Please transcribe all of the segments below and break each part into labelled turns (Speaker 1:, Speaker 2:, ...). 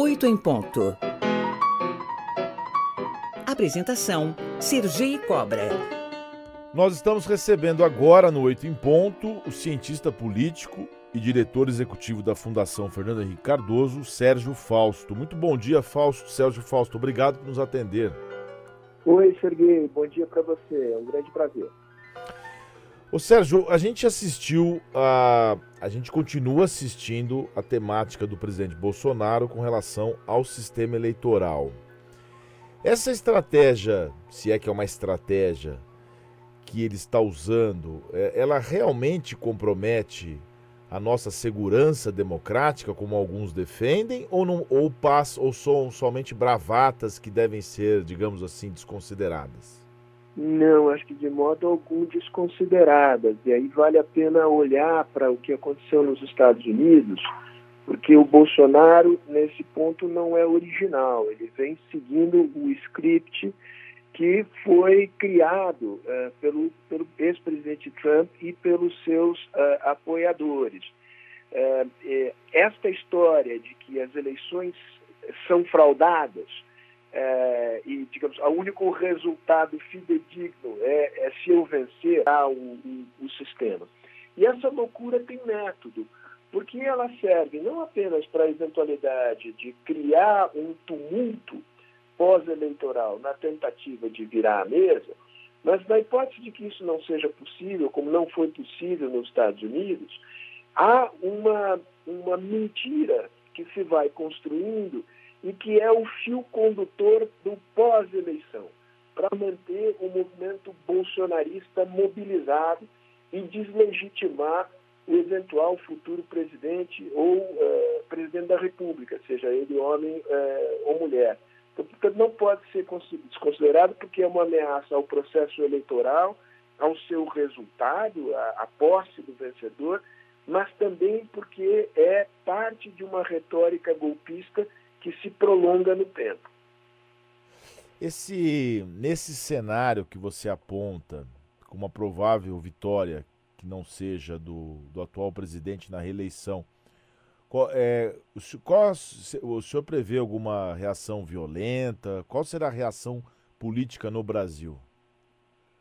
Speaker 1: Oito em ponto. Apresentação: Sergi Cobra.
Speaker 2: Nós estamos recebendo agora no Oito em Ponto o cientista político e diretor executivo da Fundação Fernando Henrique Cardoso, Sérgio Fausto. Muito bom dia, Fausto. Sérgio Fausto, obrigado por nos atender.
Speaker 3: Oi, Serguei. Bom dia para você. É um grande prazer.
Speaker 2: Ô Sérgio, a gente assistiu a. A gente continua assistindo a temática do presidente Bolsonaro com relação ao sistema eleitoral. Essa estratégia, se é que é uma estratégia que ele está usando, é, ela realmente compromete a nossa segurança democrática, como alguns defendem, ou, não, ou, passa, ou são somente bravatas que devem ser, digamos assim, desconsideradas?
Speaker 3: Não, acho que de modo algum desconsideradas. E aí vale a pena olhar para o que aconteceu nos Estados Unidos, porque o Bolsonaro, nesse ponto, não é original. Ele vem seguindo o script que foi criado uh, pelo, pelo ex-presidente Trump e pelos seus uh, apoiadores. Uh, esta história de que as eleições são fraudadas é, e, digamos, o único resultado fidedigno é, é se eu vencer o, o, o sistema. E essa loucura tem método, porque ela serve não apenas para a eventualidade de criar um tumulto pós-eleitoral na tentativa de virar a mesa, mas na hipótese de que isso não seja possível, como não foi possível nos Estados Unidos, há uma, uma mentira que se vai construindo e que é o fio condutor do pós-eleição, para manter o movimento bolsonarista mobilizado e deslegitimar o eventual futuro presidente ou uh, presidente da República, seja ele homem uh, ou mulher. Então, não pode ser desconsiderado porque é uma ameaça ao processo eleitoral, ao seu resultado, à, à posse do vencedor, mas também porque é parte de uma retórica golpista que se prolonga no tempo.
Speaker 2: Esse, nesse cenário que você aponta como uma provável vitória que não seja do, do atual presidente na reeleição, qual, é, qual, o senhor prevê alguma reação violenta? Qual será a reação política no Brasil?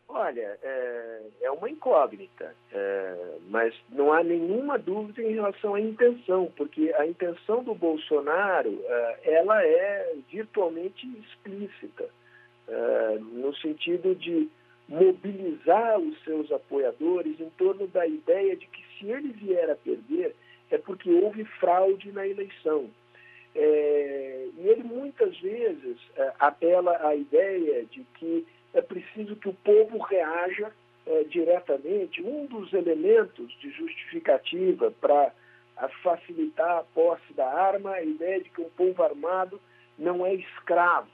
Speaker 3: Olha, é, é uma incógnita, é, mas não há nenhuma dúvida em relação à intenção, porque a intenção do Bolsonaro é, ela é virtualmente explícita, é, no sentido de mobilizar os seus apoiadores em torno da ideia de que se ele vier a perder é porque houve fraude na eleição. É, e ele muitas vezes é, apela à ideia de que é preciso que o povo reaja é, diretamente. Um dos elementos de justificativa para facilitar a posse da arma a ideia de que um povo armado não é escravo,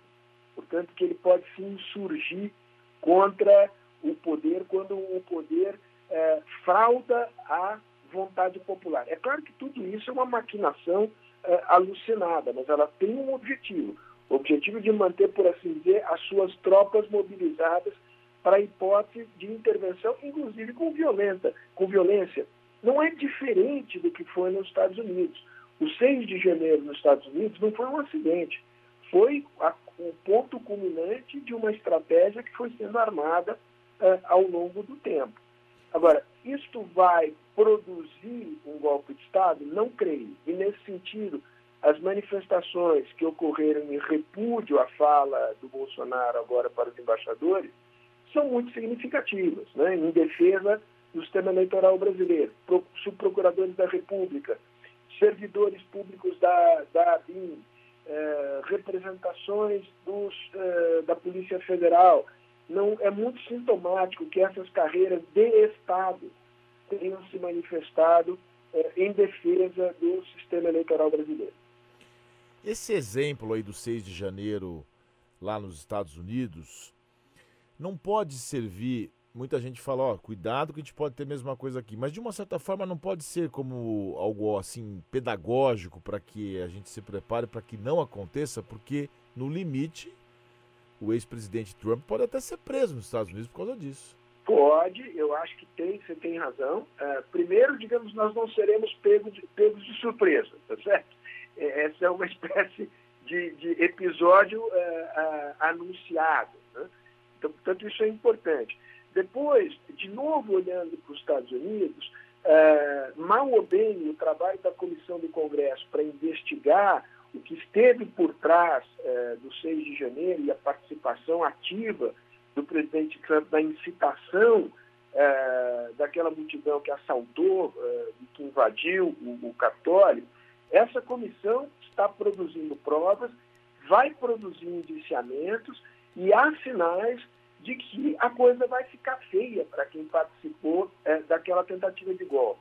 Speaker 3: portanto, que ele pode se insurgir contra o poder quando o poder é, frauda a vontade popular. É claro que tudo isso é uma maquinação é, alucinada, mas ela tem um objetivo o objetivo de manter, por assim dizer, as suas tropas mobilizadas para a hipótese de intervenção, inclusive com violenta, com violência. Não é diferente do que foi nos Estados Unidos. O 6 de janeiro nos Estados Unidos não foi um acidente, foi a, o ponto culminante de uma estratégia que foi sendo armada uh, ao longo do tempo. Agora, isto vai produzir um golpe de Estado? Não creio. E, nesse sentido, as manifestações que ocorreram em repúdio à fala do Bolsonaro agora para os embaixadores são muito significativas, né, em defesa do sistema eleitoral brasileiro. Subprocuradores da República, servidores públicos da, da ABIN, eh, representações dos, eh, da Polícia Federal. Não, é muito sintomático que essas carreiras de Estado tenham se manifestado eh, em defesa do sistema eleitoral brasileiro.
Speaker 2: Esse exemplo aí do 6 de janeiro lá nos Estados Unidos não pode servir. Muita gente fala, ó, cuidado que a gente pode ter a mesma coisa aqui, mas de uma certa forma não pode ser como algo assim pedagógico para que a gente se prepare para que não aconteça, porque no limite o ex-presidente Trump pode até ser preso nos Estados Unidos por causa disso.
Speaker 3: Pode, eu acho que tem, você tem razão. Uh, primeiro, digamos, nós não seremos pegos de, pegos de surpresa, tá certo? é, essa é uma espécie de, de episódio uh, uh, anunciado. Então, portanto, isso é importante. Depois, de novo olhando para os Estados Unidos, uh, mal ou bem o trabalho da Comissão do Congresso para investigar o que esteve por trás do 6 de janeiro e a participação ativa do presidente Trump na incitação daquela multidão que assaltou, que invadiu o, o Capitólio, essa comissão está produzindo provas, vai produzir indiciamentos e há sinais de que a coisa vai ficar feia para quem participou é, daquela tentativa de golpe.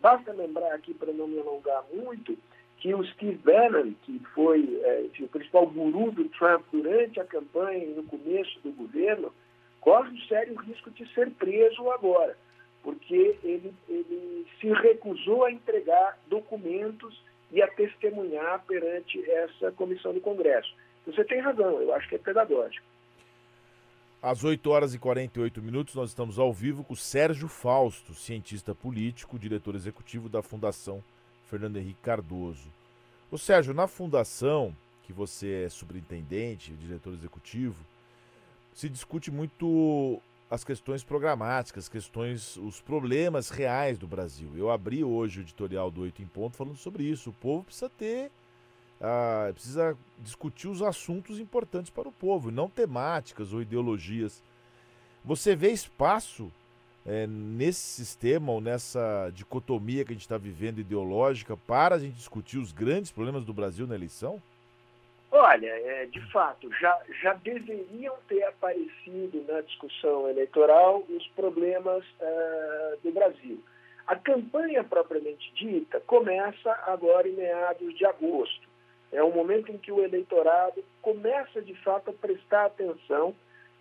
Speaker 3: Basta lembrar aqui, para não me alongar muito, que o Steve Bannon, que foi é, o principal guru do Trump durante a campanha e no começo do governo, corre um sério risco de ser preso agora, porque ele, ele se recusou a entregar documentos e a testemunhar perante essa comissão do Congresso. Você tem razão, eu acho que é pedagógico.
Speaker 2: Às 8 horas e 48 minutos, nós estamos ao vivo com Sérgio Fausto, cientista político, diretor executivo da Fundação Fernando Henrique Cardoso. O Sérgio, na fundação, que você é superintendente, diretor executivo, se discute muito as questões programáticas, questões, os problemas reais do Brasil. Eu abri hoje o editorial do Oito em Ponto falando sobre isso. O povo precisa ter, ah, precisa discutir os assuntos importantes para o povo, não temáticas ou ideologias. Você vê espaço é, nesse sistema ou nessa dicotomia que a gente está vivendo ideológica para a gente discutir os grandes problemas do Brasil na eleição?
Speaker 3: Olha, é, de fato, já, já deveriam ter aparecido na discussão eleitoral os problemas uh, do Brasil. A campanha propriamente dita começa agora em meados de agosto. É o momento em que o eleitorado começa, de fato, a prestar atenção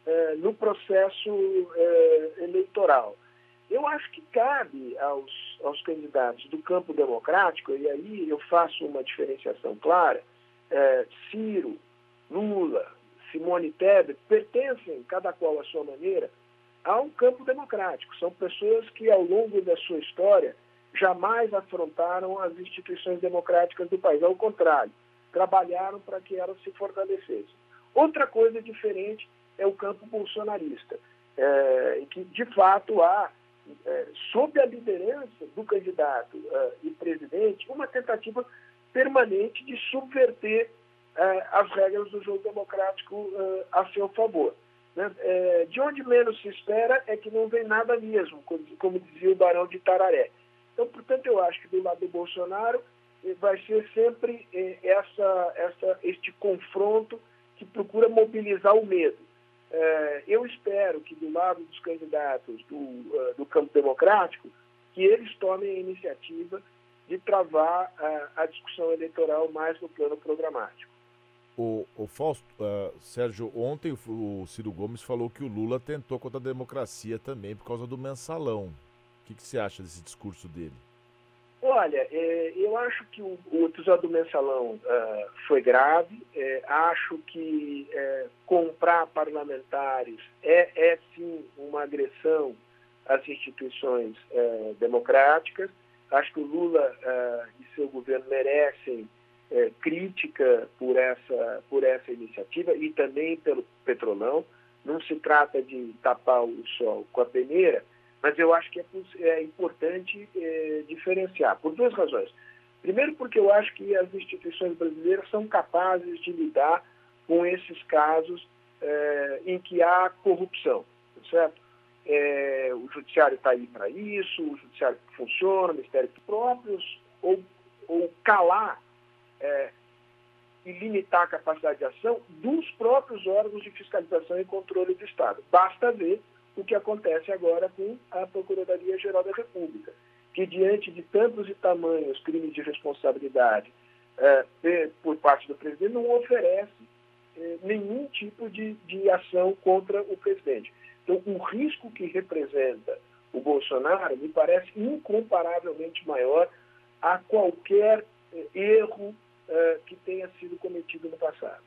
Speaker 3: uh, no processo uh, eleitoral. Eu acho que cabe aos, aos candidatos do campo democrático, e aí eu faço uma diferenciação clara, é, Ciro, Lula, Simone Tebet, pertencem, cada qual à sua maneira, a um campo democrático. São pessoas que, ao longo da sua história, jamais afrontaram as instituições democráticas do país. Ao contrário, trabalharam para que elas se fortalecessem. Outra coisa diferente é o campo bolsonarista, é, que, de fato, há, é, sob a liderança do candidato é, e presidente, uma tentativa permanente de subverter uh, as regras do jogo democrático uh, a seu favor. Né? Uh, de onde menos se espera é que não vem nada mesmo, como, como dizia o Barão de Tararé. Então, portanto, eu acho que do lado do Bolsonaro vai ser sempre essa, essa, este confronto que procura mobilizar o medo. eu espero que do lado dos candidatos do, do campo democrático, que eles tomem a iniciativa de travar a, a discussão eleitoral mais no plano programático.
Speaker 2: O, o Fausto, uh, Sérgio, ontem o, o, Ciro Gomes falou que o Lula tentou contra a democracia também por causa do mensalão. O que, que você acha desse discurso dele?
Speaker 3: Olha, é, eu acho que o, o, episódio do mensalão uh, foi grave. É, acho que é, comprar parlamentares é, é, sim uma agressão às instituições é, democráticas. Acho que o Lula e seu governo merecem crítica por essa, por essa iniciativa e também pelo petrolão. Não se trata de tapar o sol com a peneira, mas eu acho que é, é importante eh, diferenciar, por duas razões. Primeiro, porque eu acho que as instituições brasileiras são capazes de lidar com esses casos eh, em que há corrupção, certo? É, o judiciário está aí para isso, o judiciário funciona, o Ministério próprios, ou, ou calar é, e limitar a capacidade de ação dos próprios órgãos de fiscalização e controle do Estado. Basta ver o que acontece agora com a Procuradoria-Geral da República, que diante de tantos e tamanhos crimes de responsabilidade é, por parte do presidente, não oferece é, nenhum tipo de, de ação contra o presidente. Então, o risco que representa o Bolsonaro me parece incomparavelmente maior a qualquer eh, erro que tenha sido cometido no passado.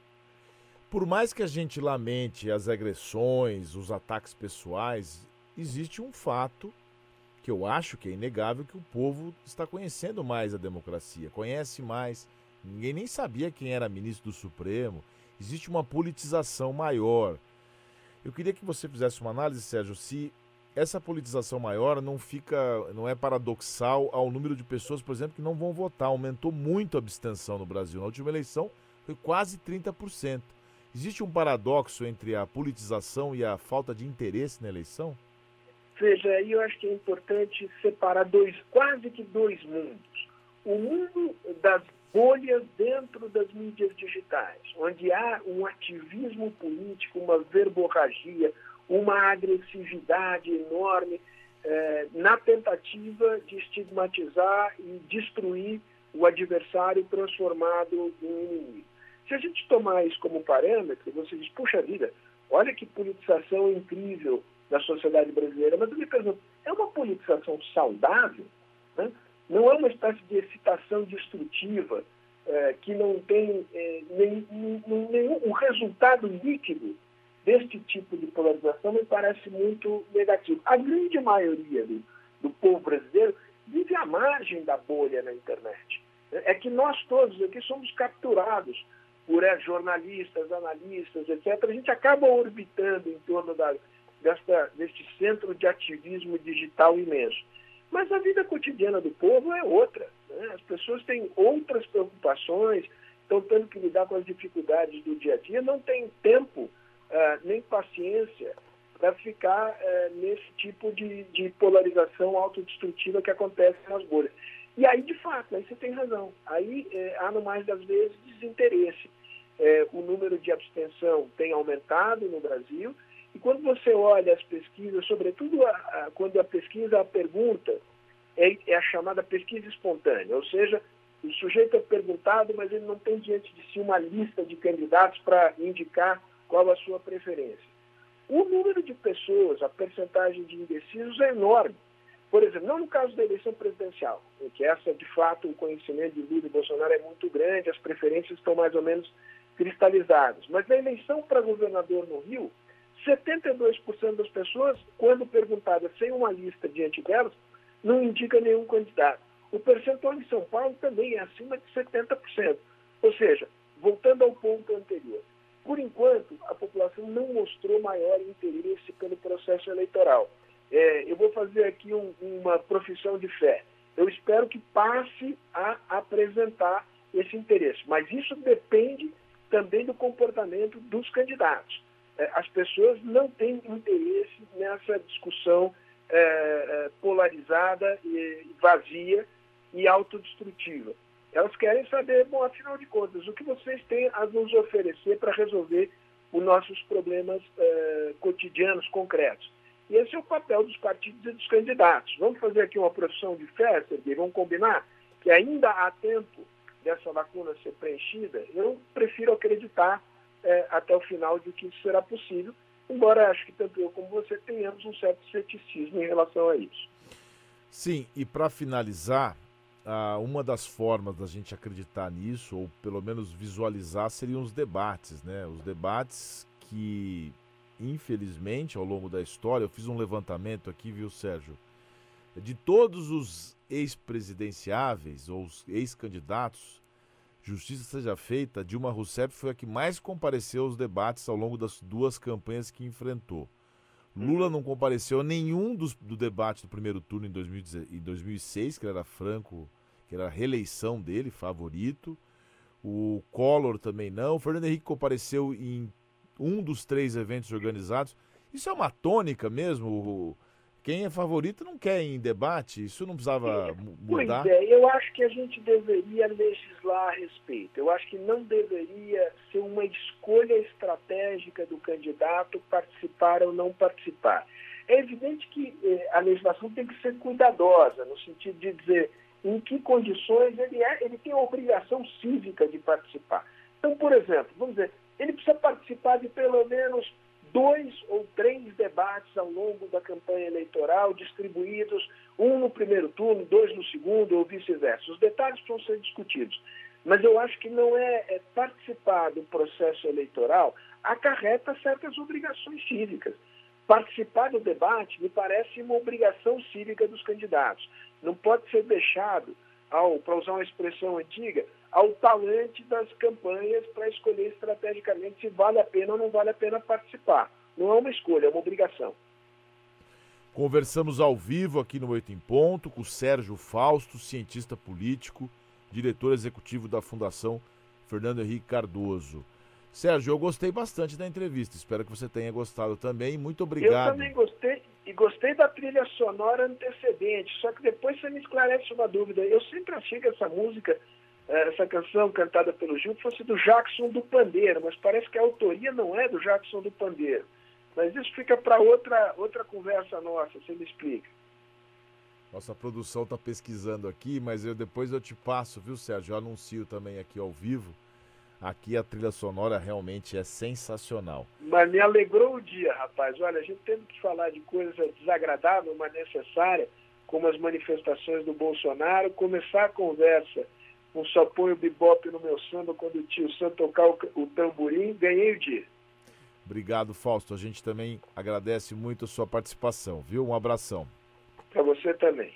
Speaker 2: Por mais que a gente lamente as agressões, os ataques pessoais, existe um fato que eu acho que é inegável que o povo está conhecendo mais a democracia, conhece mais, Ninguém nem sabia quem era ministro do Supremo. Existe uma politização maior. Eu queria que você fizesse uma análise, Sérgio, se essa politização maior não fica, não é paradoxal ao número de pessoas, por exemplo, que não vão votar. Aumentou muito a abstenção no Brasil. Na última eleição foi quase 30%. Existe um paradoxo entre a politização e a falta de interesse na eleição?
Speaker 3: Veja, aí eu acho que é importante separar dois, quase que dois mundos. O mundo das bolhas dentro das mídias digitais, onde há um ativismo político, uma verborragia, uma agressividade enorme eh, na tentativa de estigmatizar e destruir o adversário transformado em inimigo. Se a gente tomar isso como parâmetro, você diz, puxa vida, olha que politização incrível da sociedade brasileira. Mas eu me pergunto, é uma politização saudável? Né? Não é uma espécie de excitação destrutiva eh, que não tem eh, nenhum, nenhum, um resultado líquido deste tipo de polarização me parece muito negativo. A grande maioria do, do povo brasileiro vive à margem da bolha na internet. É que nós todos aqui somos capturados por é, jornalistas, analistas, etc. A gente acaba orbitando em torno da, desta, deste centro de ativismo digital imenso. Mas a vida cotidiana do povo é outra. Né? As pessoas têm outras preocupações, estão tendo que lidar com as dificuldades do dia a dia, não têm tempo uh, nem paciência para ficar uh, nesse tipo de, de polarização autodestrutiva que acontece nas bolhas. E aí, de fato, aí você tem razão. Aí eh, há, no mais das vezes, desinteresse. Eh, o número de abstenção tem aumentado no Brasil, e quando você olha as pesquisas, sobretudo a, a, quando a pesquisa, a pergunta, é, é, a chamada pesquisa espontânea, ou seja, o sujeito é perguntado, mas ele não tem diante de si uma lista de candidatos para indicar qual a sua preferência. O número de pessoas, a percentagem de indecisos é enorme. Por exemplo, não no caso da eleição presidencial, em que essa, de fato, o conhecimento de Lula e Bolsonaro é muito grande, as preferências estão mais ou menos cristalizadas. Mas na eleição para governador no Rio, 72% das pessoas, quando perguntadas sem uma lista diante delas, não indica nenhum candidato. O percentual em São Paulo também é acima de 70%. Ou seja, voltando ao ponto anterior, por enquanto, a população não mostrou maior interesse pelo processo eleitoral. É, eu vou fazer aqui um, uma profissão de fé. Eu espero que passe a apresentar esse interesse, mas isso depende também do comportamento dos candidatos. É, as pessoas não têm interesse nessa discussão é, é, polarizada e vazia e autodestrutiva. Elas querem saber, bom, afinal de contas, o que vocês têm a nos oferecer para resolver os nossos problemas cotidianos, concretos. E esse é o papel dos partidos e dos candidatos. Vamos fazer aqui uma profissão de fé, Sergei? Vamos combinar que ainda há tempo dessa lacuna ser preenchida? Eu prefiro acreditar é, até o final de que isso será possível, embora acho que tanto eu como você tenhamos um certo ceticismo em relação a isso.
Speaker 2: Sim, e para finalizar, uma das formas da gente acreditar nisso, ou pelo menos visualizar, seriam os debates, né? Os debates que, infelizmente, ao longo da história, eu fiz um levantamento aqui, viu, Sérgio? De todos os ex-presidenciáveis ou ex-candidatos, justiça seja feita, Dilma Rousseff foi a que mais compareceu aos debates ao longo das duas campanhas que enfrentou. Lula não compareceu a nenhum dos, do debate do primeiro turno em, 2006, que era franco, que era a reeleição dele, favorito. O Collor também não. O Fernando Henrique compareceu em um dos três eventos organizados. Isso é uma tônica mesmo? quem é favorito não quer ir em debate, isso não precisava é, mudar?
Speaker 3: Pois é, eu acho que a gente deveria legislar a respeito. Eu acho que não deveria ser uma escolha estratégica do candidato participar ou não participar. É evidente que eh, a legislação tem que ser cuidadosa, no sentido de dizer em que condições ele, é, ele tem a obrigação cívica de participar. Então, por exemplo, vamos dizer, ele precisa participar de pelo menos dois ou três debates ao longo da campanha eleitoral, distribuídos, um no primeiro turno, dois no segundo ou vice-versa. Os detalhes vão ser discutidos. Mas eu acho que não é, é participar do processo eleitoral acarreta certas obrigações cívicas. Participar do debate me parece uma obrigação cívica dos candidatos. Não pode ser deixado ao, para usar uma expressão antiga, ao talante das campanhas para escolher estrategicamente se vale a pena ou não vale a pena participar. Não é uma escolha, é uma obrigação.
Speaker 2: Conversamos ao vivo aqui no Oito em Ponto com o Sérgio Fausto, cientista político, diretor executivo da Fundação Fernando Henrique Cardoso. Sérgio, eu gostei bastante da entrevista. Espero que você tenha gostado também. Muito obrigado.
Speaker 3: Eu também gostei e gostei da trilha sonora antecedente. Só que depois você me esclarece uma dúvida. Eu sempre achei que essa música, essa canção cantada pelo Gil, fosse do Jackson do Pandeiro, mas parece que a autoria não é do Jackson do Pandeiro. Mas isso fica para outra, outra conversa nossa, você me explica.
Speaker 2: Nossa produção está pesquisando aqui, mas eu depois eu te passo, viu, Sérgio? Eu anuncio também aqui ao vivo Aqui a trilha sonora realmente é sensacional.
Speaker 3: Mas me alegrou o dia, rapaz. Olha, a gente tendo que falar de coisa desagradável, mas necessária, como as manifestações do Bolsonaro, começar a conversa com só põe o bebop no meu samba quando o tio Sam tocar o, o tamborim, ganhei o dia.
Speaker 2: Obrigado, Fausto. A gente também agradece muito a sua participação, viu? Um abração.
Speaker 3: Para você também.